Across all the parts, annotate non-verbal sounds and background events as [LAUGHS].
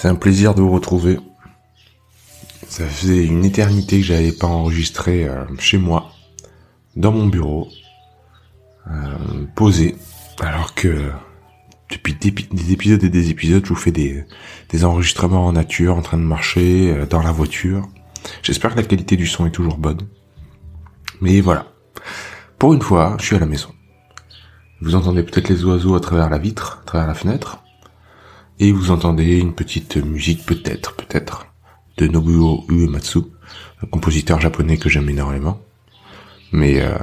C'est un plaisir de vous retrouver. Ça faisait une éternité que j'avais pas enregistré euh, chez moi, dans mon bureau, euh, posé, alors que depuis des, des épisodes et des épisodes, je vous fais des, des enregistrements en nature, en train de marcher, euh, dans la voiture. J'espère que la qualité du son est toujours bonne. Mais voilà. Pour une fois, je suis à la maison. Vous entendez peut-être les oiseaux à travers la vitre, à travers la fenêtre. Et vous entendez une petite musique peut-être, peut-être, de Nobuo Uematsu, un compositeur japonais que j'aime énormément. Mais euh,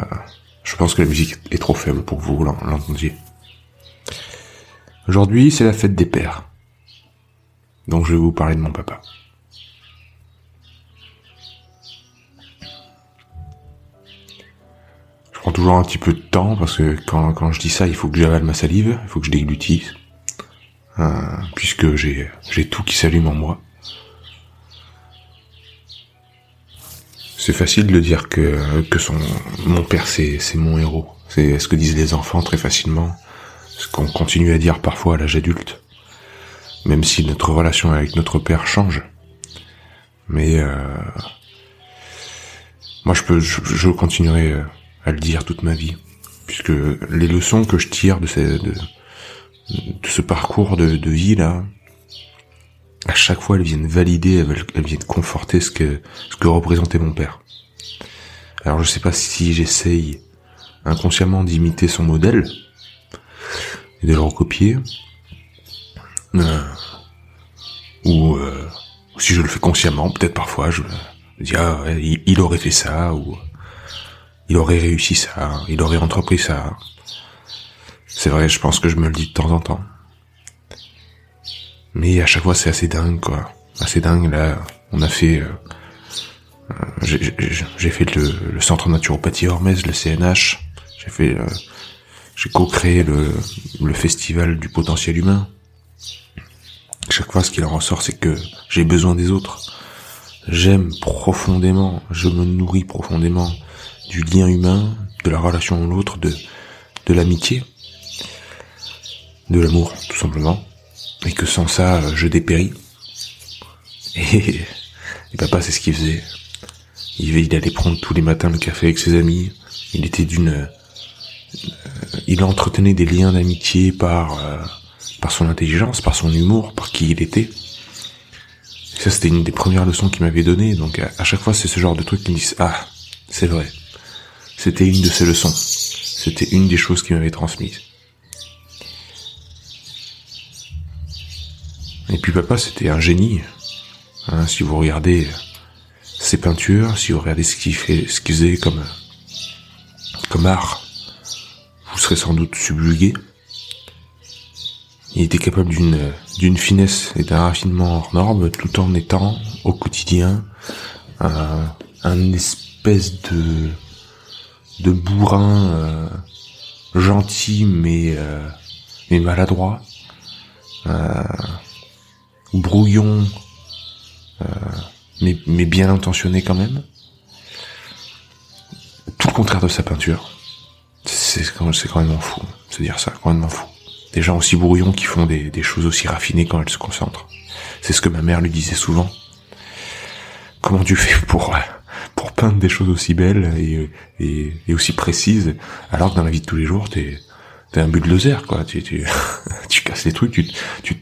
je pense que la musique est trop faible pour que vous l'en- l'entendiez. Aujourd'hui, c'est la fête des pères. Donc je vais vous parler de mon papa. Je prends toujours un petit peu de temps parce que quand, quand je dis ça, il faut que j'avale ma salive, il faut que je déglutisse. Euh, puisque j'ai tout qui s'allume en moi. C'est facile de dire que son mon père c'est mon héros. C'est ce que disent les enfants très facilement, ce qu'on continue à dire parfois à l'âge adulte, même si notre relation avec notre père change. Mais euh, moi je peux je continuerai euh, à le dire toute ma vie, puisque les leçons que je tire de ces de, de ce parcours de, de vie là, à chaque fois elles viennent valider, elles, elles viennent conforter ce que ce que représentait mon père. Alors je sais pas si j'essaye inconsciemment d'imiter son modèle et de le recopier, euh, ou, euh, si je le fais consciemment, peut-être parfois je me dis ah ouais, il aurait fait ça ou il aurait réussi ça, il aurait entrepris ça. C'est vrai, je pense que je me le dis de temps en temps. Mais à chaque fois, c'est assez dingue, quoi. Assez dingue, là. On a fait... euh, euh, j'ai- fait le, centre naturopathie Hormez, le CNH. J'ai fait... euh, j'ai co-créé le, festival du potentiel humain. Chaque fois, ce qu'il en ressort, c'est que j'ai besoin des autres. J'aime profondément, je me nourris profondément du lien humain, de la relation à l'autre, de l'amitié, de l'amour, tout simplement. Et que sans ça, je dépéris. Et, papa, c'est ce qu'il faisait. Il, allait prendre tous les matins le café avec ses amis. Il était d'une... euh, il entretenait des liens d'amitié par, euh, par son intelligence, par son humour, par qui il était. Et ça, c'était une des premières leçons qu'il m'avait données. Donc à, à chaque fois, c'est ce genre de truc qui me disent, ah, c'est vrai. C'était une de ses leçons. C'était une des choses qu'il m'avait transmises. Et puis papa, c'était un génie. Hein, si vous regardez ses peintures, si vous regardez ce qu'il ce faisait comme comme art, vous serez sans doute subjugué. Il était capable d'une d'une finesse et d'un raffinement hors norme, tout en étant au quotidien un, un espèce de de bourrin euh, gentil mais euh, mais maladroit, euh, brouillon euh, mais mais bien intentionné quand même. Tout le contraire de sa peinture. C'est quand, même fou se dire ça, quand même fou. Des gens aussi brouillons qui font des, des choses aussi raffinées quand elles se concentrent. C'est ce que ma mère lui disait souvent. Comment tu fais pour pour peindre des choses aussi belles et, et, et aussi précises, alors que dans la vie de tous les jours, t'es t'es un bulldozer, quoi. Tu, tu, [LAUGHS] tu casses les trucs, tu, tu,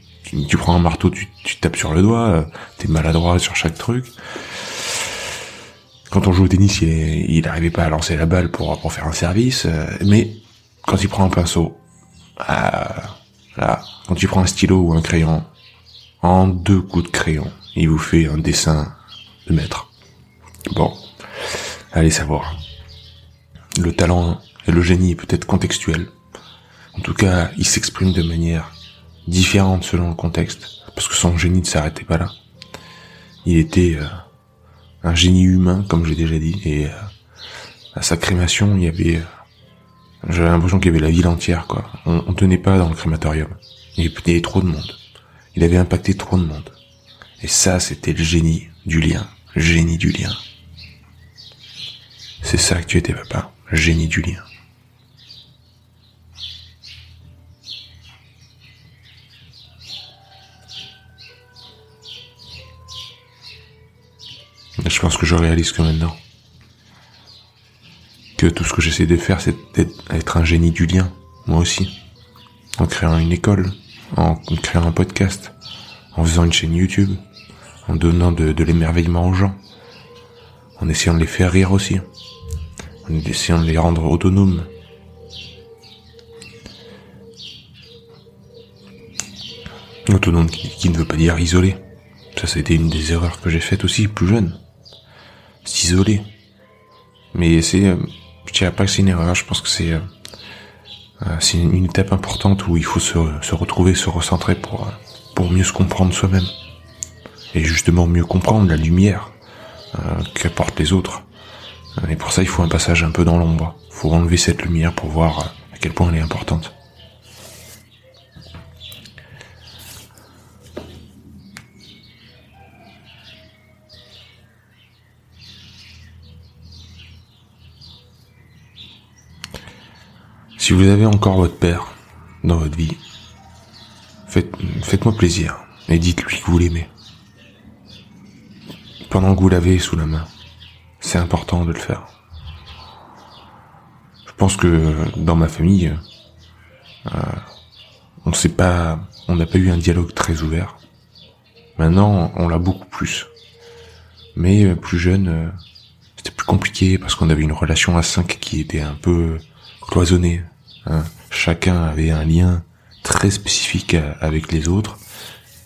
tu, prends un marteau, tu, tapes sur le doigt, euh, t'es maladroit sur chaque truc. Quand on joue au tennis, il, est- il arrivait pas à lancer la balle pour, pour faire un service, euh, mais quand il prend un pinceau, ah, là, quand il prend un stylo ou un crayon, en deux coups de crayon, il vous fait un dessin de maître. Bon, allez savoir. Le talent et le génie est peut-être contextuel. En tout cas, il s'exprime de manière différentes selon le contexte, parce que son génie ne s'arrêtait pas là. Il était euh, un génie humain, comme j'ai déjà dit, et euh, à sa crémation, il y avait... Euh, j'avais l'impression qu'il y avait la ville entière, quoi. On, on tenait pas dans le crématorium. Il y avait trop de monde. Il avait impacté trop de monde. Et ça, c'était le génie du lien. Génie du lien. C'est ça que tu étais, papa. Génie du lien. Je pense que je réalise que maintenant. Que tout ce que j'essaie de faire, c'est d'être un génie du lien. Moi aussi. En créant une école. En créant un podcast. En faisant une chaîne YouTube. En donnant de, l'émerveillement aux gens. En essayant de les faire rire aussi. En essayant de les rendre autonomes. Autonome qui, qui ne veut pas dire isolé. Ça, été une des erreurs que j'ai faites aussi, plus jeune s'isoler. Mais c'est, euh, je dirais pas que c'est une erreur, je pense que c'est, euh, euh, c'est une étape importante où il faut se, se retrouver, se recentrer pour, pour mieux se comprendre soi-même. Et justement mieux comprendre la lumière qu'apportent les autres. Et pour ça, il faut un passage un peu dans l'ombre. Il faut enlever cette lumière pour voir à quel point elle est importante. Si vous avez encore votre père dans votre vie, faites, faites-moi plaisir et dites-lui que vous l'aimez. Pendant que vous l'avez sous la main, c'est important de le faire. Je pense que dans ma famille, euh, on sait pas, on n'a pas eu un dialogue très ouvert. Maintenant, on l'a beaucoup plus. Mais euh, plus jeune, euh, c'était plus compliqué parce qu'on avait une relation à cinq qui était un peu cloisonnée. Hein. Chacun avait un lien très spécifique avec les autres,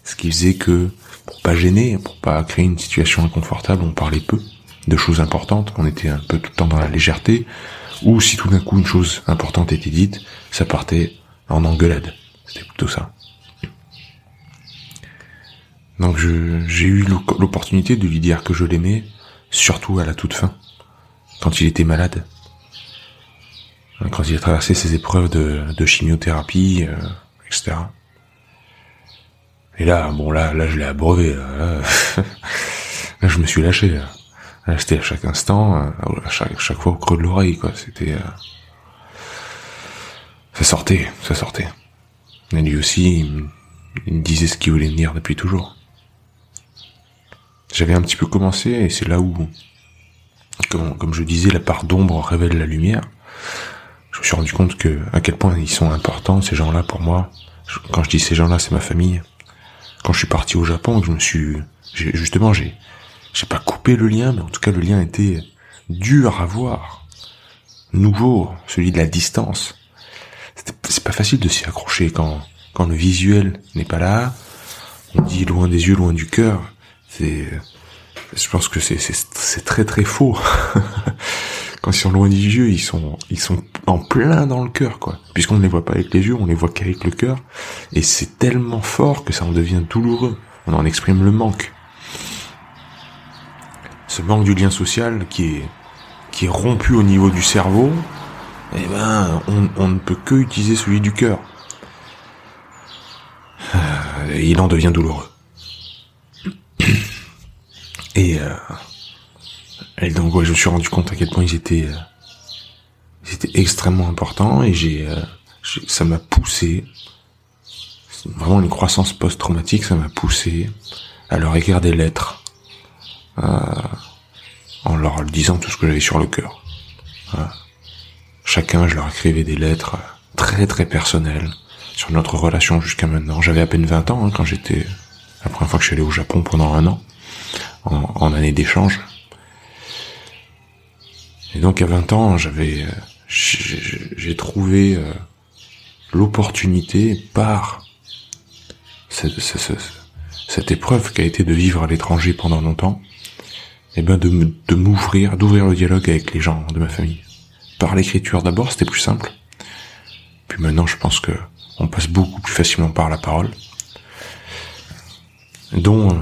ce qui faisait que pour pas gêner, pour pas créer une situation inconfortable, on parlait peu de choses importantes, on était un peu tout le temps dans la légèreté, ou si tout d'un coup une chose importante était dite, ça partait en engueulade. C'était plutôt ça. Donc j'ai eu l'opportunité de lui dire que je l'aimais, surtout à la toute fin, quand il était malade quand il a traversé ses épreuves de, chimiothérapie, euh, etc. Et là, bon là, là je l'ai abreuvé. Là, [LAUGHS] je me suis lâché. Là. C'était à chaque instant, euh, à chaque, chaque fois au creux de l'oreille, quoi. C'était, euh, ça sortait, ça sortait. Et lui aussi, il me, disait ce qu'il voulait venir depuis toujours. J'avais un petit peu commencé, et c'est là où, comme je disais, la part d'ombre révèle la lumière je me suis rendu compte que à quel point ils sont importants ces gens-là pour moi. Quand je dis ces gens-là, c'est ma famille. Quand je suis parti au Japon, je me suis justement j'ai j'ai pas coupé le lien, mais en tout cas le lien était dur à voir, nouveau, celui de la distance. C'est pas facile de s'y accrocher quand quand le visuel n'est pas là. On dit loin des yeux, loin du cœur. C'est je pense que c'est c'est très très faux. [LAUGHS] quand ils sont loin des yeux, ils sont, ils sont plein dans le cœur, quoi. Puisqu'on ne les voit pas avec les yeux, on les voit qu'avec le cœur. Et c'est tellement fort que ça en devient douloureux. On en exprime le manque. Ce manque du lien social qui est, qui est rompu au niveau du cerveau, eh ben, on, ne peut que utiliser celui du cœur. Euh, et il en devient douloureux. Et, euh, et donc je me suis rendu compte à quel point ils étaient, euh, étaient extrêmement importants et j'ai, euh, ça m'a poussé, vraiment une croissance post-traumatique, ça m'a poussé à leur écrire des lettres, euh, en leur disant tout ce que j'avais sur le cœur. Chacun, je leur écrivais des lettres très très personnelles sur notre relation jusqu'à maintenant. J'avais à peine 20 ans hein, quand j'étais la première fois que je suis allé au Japon pendant un an en, en année d'échange. Et donc à 20 ans, j'avais, euh, j'ai trouvé euh, l'opportunité par cette, cette, épreuve qui a été de vivre à l'étranger pendant longtemps, et eh ben de, de m'ouvrir, d'ouvrir le dialogue avec les gens de ma famille. Par l'écriture d'abord, c'était plus simple. Puis maintenant, je pense que on passe beaucoup plus facilement par la parole, dont, euh,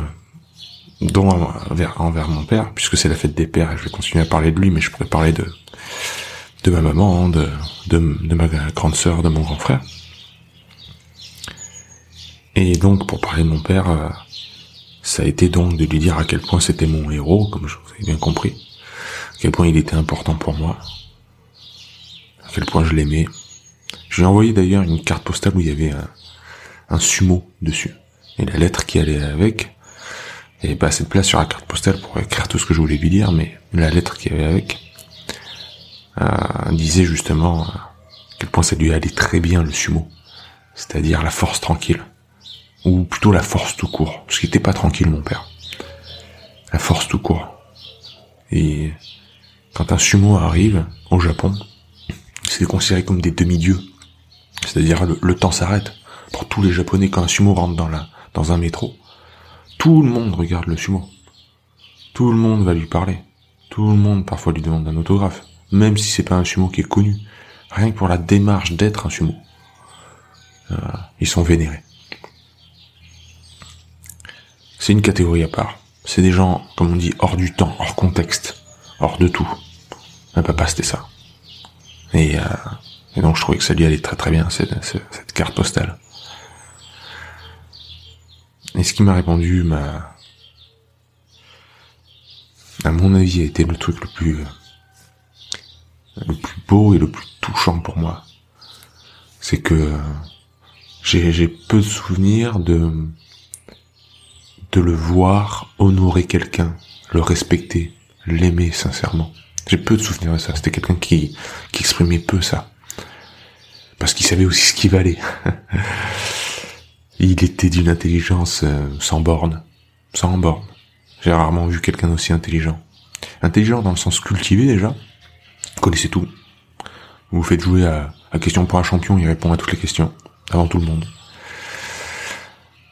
dont envers, envers mon père, puisque c'est la fête des pères, et je vais continuer à parler de lui, mais je pourrais parler de, de ma maman, de, de, de ma grande sœur, de mon grand frère. Et donc, pour parler de mon père, euh, ça a été donc de lui dire à quel point c'était mon héros, comme je vous ai bien compris, à quel point il était important pour moi, à quel point je l'aimais. Je lui ai envoyé d'ailleurs une carte postale où il y avait un, un sumo dessus. Et la lettre qui allait avec, avait pas assez de place sur la carte postale pour écrire tout ce que je voulais lui dire, mais la lettre qui avait avec euh, disait justement à quel point ça lui allait très bien le sumo. C'est-à-dire la force tranquille. Ou plutôt la force tout court. Parce qu'il était pas tranquille, mon père. La force tout court. Et quand un sumo arrive au Japon, c'est considéré comme des demi-dieux. C'est-à-dire le, temps s'arrête. Pour tous les Japonais, quand un sumo rentre dans, la, dans un métro, tout le monde regarde le sumo. Tout le monde va lui parler. Tout le monde parfois lui demande un autographe. Même si c'est pas un sumo qui est connu. Rien que pour la démarche d'être un sumo. Euh, ils sont vénérés. C'est une catégorie à part. C'est des gens, comme on dit, hors du temps, hors contexte, hors de tout. Un papa, c'était ça. Et, euh, et donc je trouvais que ça lui allait très très bien, cette carte postale. Et ce qui m'a répondu, m'a, à mon avis, a été le truc le plus, le plus beau et le plus touchant pour moi. C'est que j'ai, peu de souvenirs de, de le voir honorer quelqu'un, le respecter, l'aimer sincèrement. J'ai peu de souvenirs de ça. C'était quelqu'un qui, qui exprimait peu ça. Parce qu'il savait aussi ce qu'il valait. [LAUGHS] Il était d'une intelligence euh, sans borne. Sans borne. J'ai rarement vu quelqu'un d'aussi intelligent. Intelligent dans le sens cultivé déjà. Vous connaissez tout. Vous, vous faites jouer à, à question pour un champion, il répond à toutes les questions. Avant tout le monde.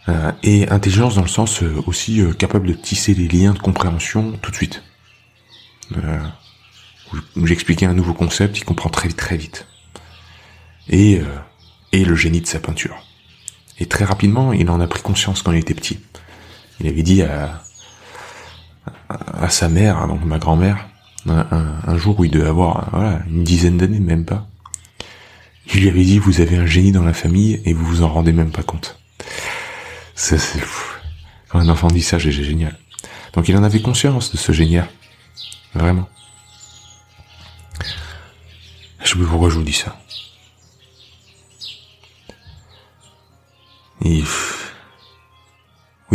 Euh, et intelligence dans le sens euh, aussi capable de tisser les liens de compréhension tout de suite. J'expliquais un nouveau concept, il comprend très vite, très vite. Et, et le génie de sa peinture. Et très rapidement, il en a pris conscience quand il était petit. Il avait dit à, à, sa mère, donc ma grand-mère, un, jour où il devait avoir voilà, une dizaine d'années, même pas. Il lui avait dit, vous avez un génie dans la famille et vous vous en rendez même pas compte. C'est Quand un enfant dit ça, j'ai génial. Donc il en avait conscience de ce génial. Vraiment. Je sais plus pourquoi je vous dis ça.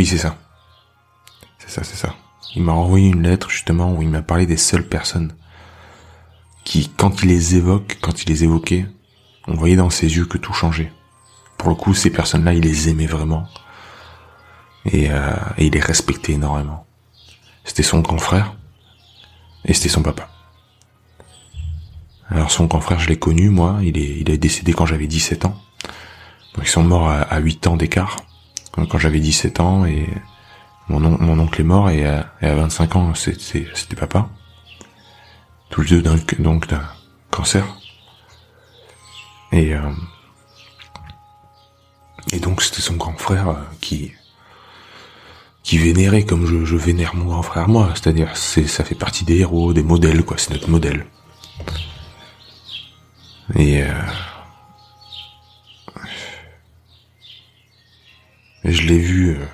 Oui, c'est ça. C'est ça, c'est ça. Il m'a envoyé une lettre justement où il m'a parlé des seules personnes qui, quand il les évoque, quand il les évoquait, on voyait dans ses yeux que tout changeait. Pour le coup, ces personnes-là, il les aimait vraiment et, euh, et il est respecté énormément. C'était son grand frère et c'était son papa. Alors son grand frère, je l'ai connu, moi, il est, il est décédé quand j'avais 17 ans. Donc ils sont morts à, à 8 ans d'écart, quand j'avais 17 ans, et mon, oncle est mort, et à, et à 25 ans, c'était papa. Tous les deux donc d'un cancer. Et, euh, et donc c'était son grand frère euh, qui, qui vénérait comme je, vénère mon grand frère moi, c'est-à-dire c'est ça fait partie des héros, des modèles quoi, c'est notre modèle. Et, euh, je l'ai vu euh,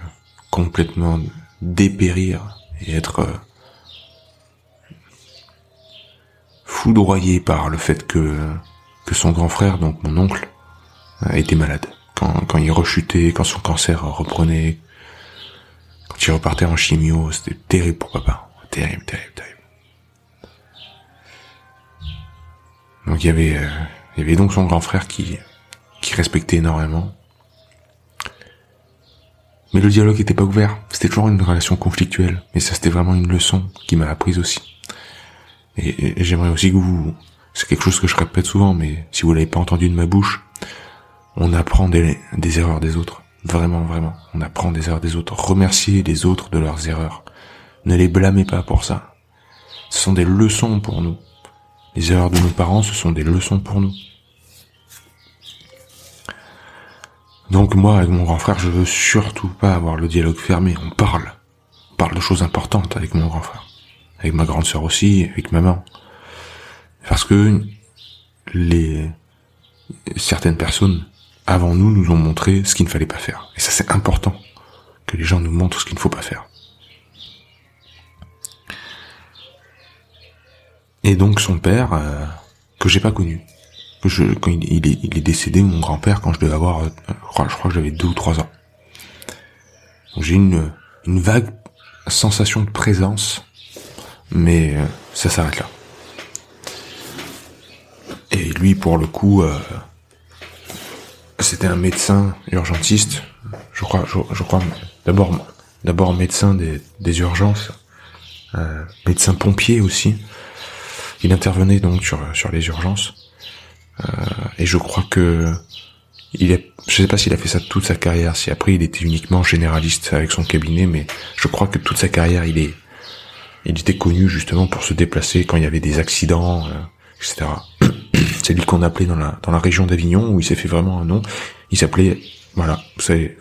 complètement dépérir et être euh, foudroyé par le fait que que son grand frère, donc mon oncle, était malade. Quand, quand il rechutait, quand son cancer reprenait, quand il repartait en chimio, c'était terrible pour papa. Terrible, terrible, terrible. Donc il y avait, euh, il y avait donc son grand frère qui, qui respectait énormément. Mais le dialogue n'était pas ouvert. C'était toujours une relation conflictuelle. Et ça, c'était vraiment une leçon qui m'a apprise aussi. Et, j'aimerais aussi que vous, c'est quelque chose que je répète souvent, mais si vous l'avez pas entendu de ma bouche, on apprend des erreurs des autres. Vraiment, vraiment. On apprend des erreurs des autres. Remerciez les autres de leurs erreurs. Ne les blâmez pas pour ça. Ce sont des leçons pour nous. Les erreurs de nos parents, ce sont des leçons pour nous. Donc moi, avec mon grand frère, je veux surtout pas avoir le dialogue fermé. On parle. On parle de choses importantes avec mon grand frère. Avec ma grande sœur aussi, avec maman. Parce que les certaines personnes avant nous nous ont montré ce qu'il ne fallait pas faire. Et ça c'est important que les gens nous montrent ce qu'il ne faut pas faire. Et donc son père, euh, que j'ai pas connu, quand il, est, décédé, mon grand-père, quand je devais avoir, euh, je crois, que j'avais deux ou trois ans. J'ai une, vague sensation de présence, mais euh, ça s'arrête là. Et lui, pour le coup, euh, c'était un médecin urgentiste, je crois, d'abord, médecin des, urgences, médecin pompier aussi. Il intervenait donc sur les urgences, et je crois que il est, je sais pas s'il a fait ça toute sa carrière, si après il était uniquement généraliste avec son cabinet, mais je crois que toute sa carrière il est, il était connu justement pour se déplacer quand il y avait des accidents, euh, etc. [CLEARS THROAT] C'est lui qu'on appelait dans la dans la région d'Avignon où il s'est fait vraiment un nom. Il s'appelait voilà, vous savez,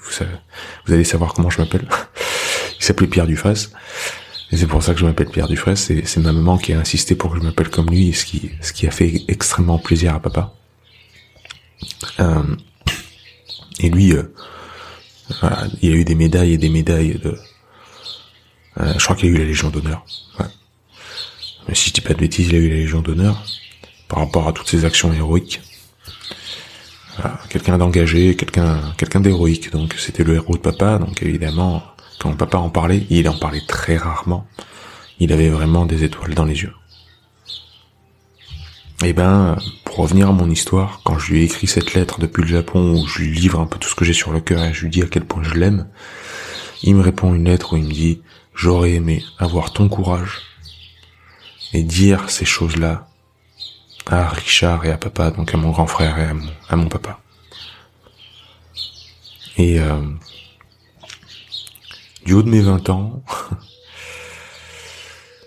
vous, allez savoir comment je m'appelle. [LAUGHS] il s'appelait Pierre Dufresne. Et c'est pour ça que je m'appelle Pierre Dufresne. C'est ma maman qui a insisté pour que je m'appelle comme lui, ce qui ce qui a fait extrêmement plaisir à papa. Euh, et lui, euh, voilà, il a eu des médailles et des médailles de. Euh, je crois qu'il a eu la Légion d'honneur. Ouais. Mais si je dis pas de bêtises, il a eu la Légion d'honneur par rapport à toutes ses actions héroïques. quelqu'un d'engagé, quelqu'un quelqu'un d'héroïque. Donc c'était le héros de papa. Donc évidemment, quand papa en parlait, il en parlait très rarement. Il avait vraiment des étoiles dans les yeux. Eh ben, pour revenir à mon histoire, quand je lui ai écrit cette lettre depuis le Japon où je lui livre un peu tout ce que j'ai sur le cœur et je lui dis à quel point je l'aime, il me répond une lettre où il me dit j'aurais aimé avoir ton courage et dire ces choses-là à Richard et à papa, donc à mon grand frère et à mon, papa. Et euh, du haut de mes 20 ans, [LAUGHS]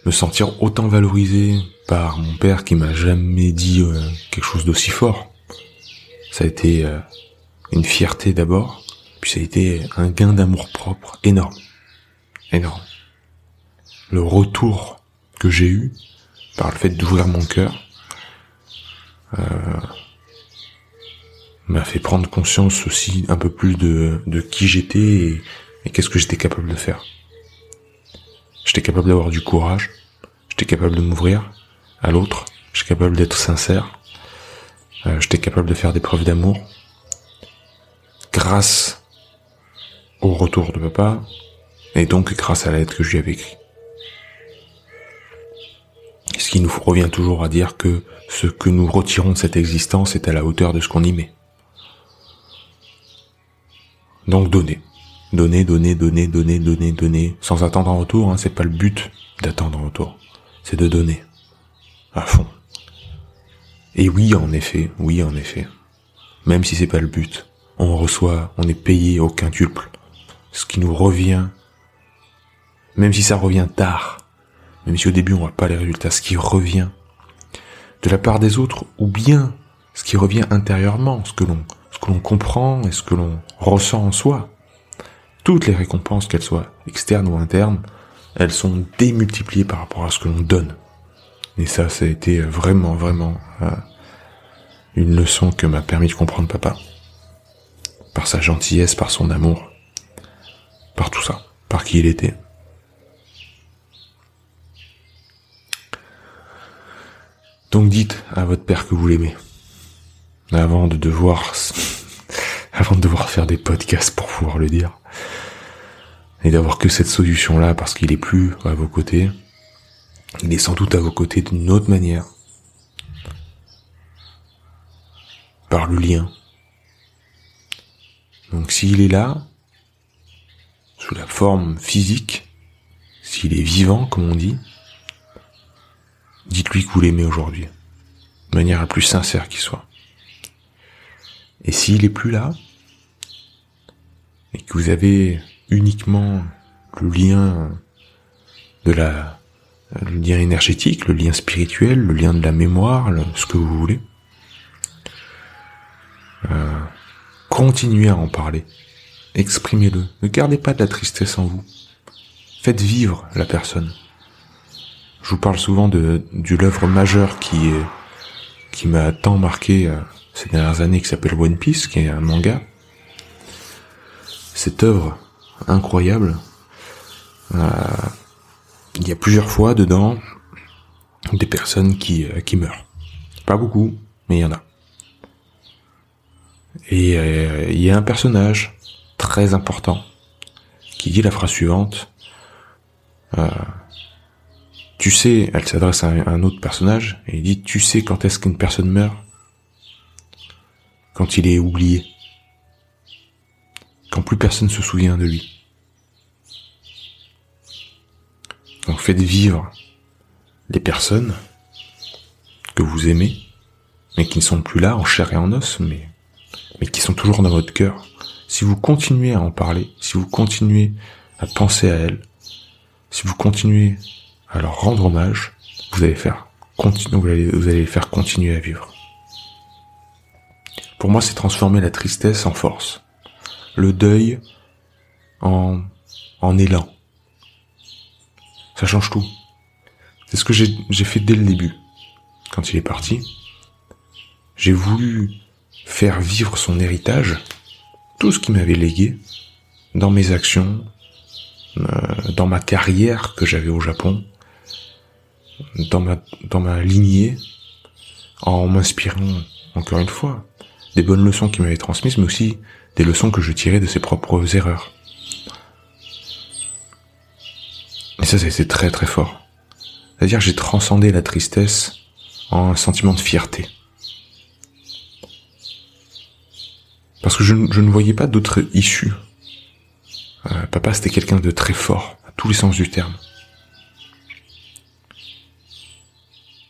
me sentir autant valorisé par mon père qui m'a jamais dit euh, quelque chose d'aussi fort, ça a été euh, une fierté d'abord, puis ça a été un gain d'amour propre énorme, énorme. Le retour que j'ai eu par le fait d'ouvrir mon cœur, euh, m'a fait prendre conscience aussi un peu plus de, de qui j'étais et, qu'est-ce que j'étais capable de faire? J'étais capable d'avoir du courage, j'étais capable de m'ouvrir à l'autre, j'étais capable d'être sincère, euh, j'étais capable de faire des preuves d'amour. Grâce au retour de papa, et donc grâce à la lettre que je lui avais écrite. Ce qui nous revient toujours à dire que ce que nous retirons de cette existence est à la hauteur de ce qu'on y met. Donc donner. Donner, donner, donner, donner, donner, donner, sans attendre en retour, hein, c'est pas le but d'attendre en retour. C'est de donner. À fond. Et oui, en effet, oui, en effet. Même si c'est pas le but, on reçoit, on est payé au quintuple. Ce qui nous revient, même si ça revient tard, même si au début on voit pas les résultats, ce qui revient de la part des autres, ou bien ce qui revient intérieurement, ce que l'on, ce que l'on comprend et ce que l'on ressent en soi. Toutes les récompenses, qu'elles soient externes ou internes, elles sont démultipliées par rapport à ce que l'on donne. Et ça, ça a été vraiment, vraiment euh, une leçon que m'a permis de comprendre papa. Par sa gentillesse, par son amour, par tout ça, par qui il était. Donc dites à votre père que vous l'aimez. Avant de devoir, [LAUGHS] avant de devoir faire des podcasts pour pouvoir le dire. Et d'avoir que cette solution-là parce qu'il est plus à vos côtés. Il est sans doute à vos côtés d'une autre manière. Par le lien. Donc s'il est là, sous la forme physique, s'il est vivant, comme on dit, dites-lui que vous l'aimez aujourd'hui, de manière la plus sincère qui soit. Et s'il est plus là, et que vous avez uniquement le lien de la, le lien énergétique, le lien spirituel, le lien de la mémoire, ce que vous voulez, euh, continuez à en parler. Exprimez-le. Ne gardez pas de la tristesse en vous. Faites vivre la personne. Je vous parle souvent de, d'une œuvre majeure qui qui m'a tant marqué euh, ces dernières années, qui s'appelle One Piece, qui est un manga. Cette œuvre incroyable, euh, il y a plusieurs fois dedans des personnes qui, euh, qui meurent. Pas beaucoup, mais il y en a. Et il y a un personnage très important qui dit la phrase suivante euh, tu sais, elle s'adresse à un autre personnage et il dit tu sais quand est-ce qu'une personne meurt? Quand il est oublié. Quand plus personne se souvient de lui. Donc faites vivre les personnes que vous aimez, mais qui ne sont plus là en chair et en os, mais, qui sont toujours dans votre cœur. Si vous continuez à en parler, si vous continuez à penser à elles, si vous continuez à leur rendre hommage, vous allez faire vous allez les faire continuer à vivre. Pour moi, c'est transformer la tristesse en force, le deuil en, en élan. Ça change tout. C'est ce que j'ai fait dès le début. Quand il est parti, j'ai voulu faire vivre son héritage, tout ce qu'il m'avait légué, dans mes actions, euh, dans ma carrière que j'avais au Japon, dans ma, dans ma lignée, en m'inspirant, encore une fois, des bonnes leçons qu'il m'avait transmises, mais aussi des leçons que je tirais de ses propres erreurs. Et ça, c'est très très fort. C'est-à-dire j'ai transcendé la tristesse en un sentiment de fierté. Parce que je, ne voyais pas d'autre issue euh, papa, c'était quelqu'un de très fort, à tous les sens du terme.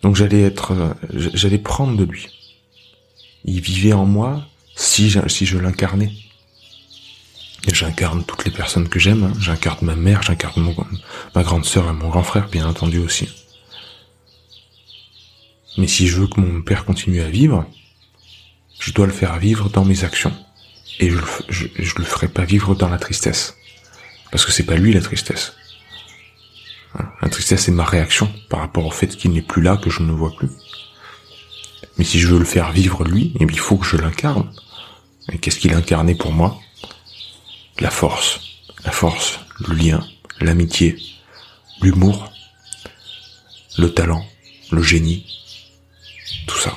Donc j'allais être, euh, j'allais prendre de lui. Il vivait en moi si je, si je l'incarnais. J'incarne toutes les personnes que j'aime. Hein. J'incarne ma mère, j'incarne ma grande sœur et mon grand frère, bien entendu aussi. Mais si je veux que mon père continue à vivre, je dois le faire vivre dans mes actions. Et je, je, le ferai pas vivre dans la tristesse. Parce que c'est pas lui la tristesse. La tristesse c'est ma réaction par rapport au fait qu'il n'est plus là, que je ne le vois plus. Mais si je veux le faire vivre lui, eh il faut que je l'incarne. Et qu'est-ce qu'il incarnait pour moi? La force. La force, le lien, l'amitié, l'humour, le talent, le génie, tout ça.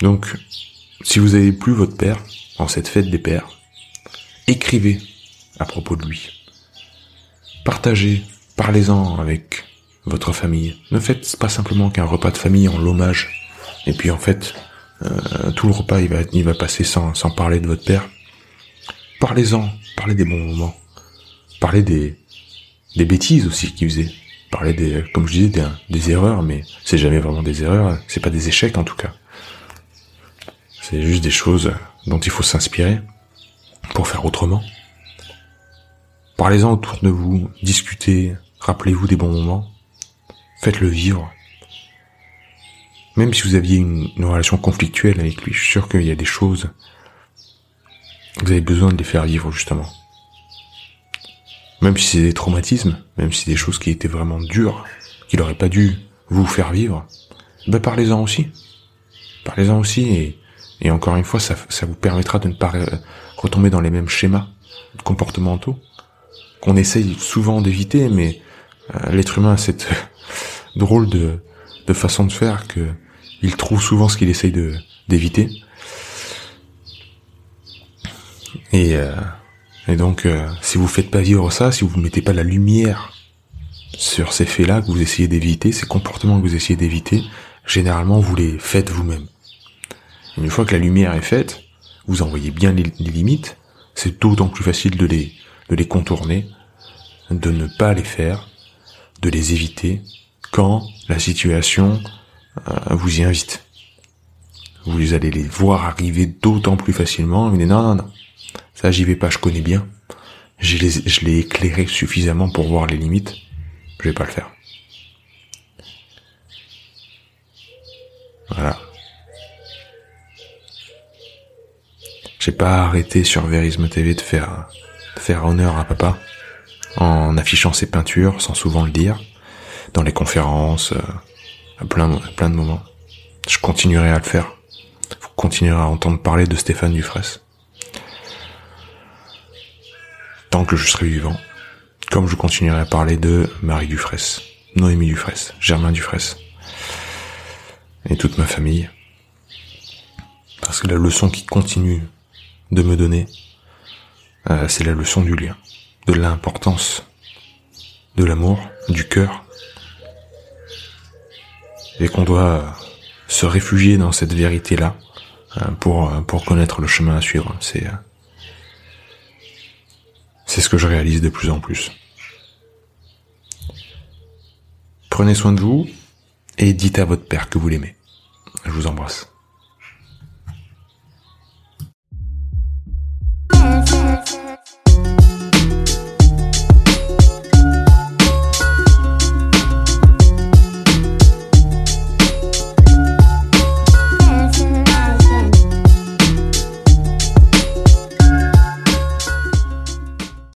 Donc, si vous avez plus votre père en cette fête des pères, écrivez à propos de lui. Partagez, parlez-en avec votre famille. Ne faites pas simplement qu'un repas de famille en l'hommage. Et puis en fait, euh, tout le repas il va, il va passer sans, sans parler de votre père. Parlez-en, parlez des bons moments. Parlez des, des bêtises aussi qu'il faisait. Parlez des, comme je disais, des, des erreurs, mais c'est jamais vraiment des erreurs, c'est pas des échecs en tout cas. C'est juste des choses dont il faut s'inspirer pour faire autrement. Parlez-en autour de vous, discutez, rappelez-vous des bons moments, faites-le vivre. Même si vous aviez une, relation conflictuelle avec lui, je suis sûr qu'il y a des choses, vous avez besoin de les faire vivre justement. Même si c'est des traumatismes, même si c'est des choses qui étaient vraiment dures, qu'il n'aurait pas dû vous faire vivre, ben parlez-en aussi. Parlez-en aussi et et encore une fois, ça, ça vous permettra de ne pas retomber dans les mêmes schémas comportementaux qu'on essaye souvent d'éviter, mais euh, l'être humain a cette drôle de, façon de faire que il trouve souvent ce qu'il essaye de d'éviter. Et, euh, donc, euh, si vous faites pas vivre ça, si vous mettez pas la lumière sur ces faits-là que vous essayez d'éviter, ces comportements que vous essayez d'éviter, généralement vous les faites vous-même. Une fois que la lumière est faite, vous envoyez bien les, limites, c'est d'autant plus facile de les contourner, de ne pas les faire, de les éviter quand la situation euh, vous y invite. Vous allez les voir arriver d'autant plus facilement. Vous dites non, non, non, ça j'y vais pas, je connais bien. Je l'ai éclairé suffisamment pour voir les limites. Je vais pas le faire. Voilà. J'ai pas arrêté sur Verisme TV de faire, de faire honneur à papa en affichant ses peintures sans souvent le dire, dans les conférences, euh, à plein, de moments. Je continuerai à le faire. Vous continuerez à entendre parler de Stéphane Dufresne. Tant que je serai vivant. Comme je continuerai à parler de Marie Dufresne, Noémie Dufresne, Germain Dufresne. Et toute ma famille. Parce que la leçon qui continue de me donner, euh, c'est la leçon du lien, de l'importance, de l'amour, du cœur, et qu'on doit se réfugier dans cette vérité-là euh, pour, euh, pour connaître le chemin à suivre. C'est, c'est ce que je réalise de plus en plus. Prenez soin de vous et dites à votre père que vous l'aimez. Je vous embrasse.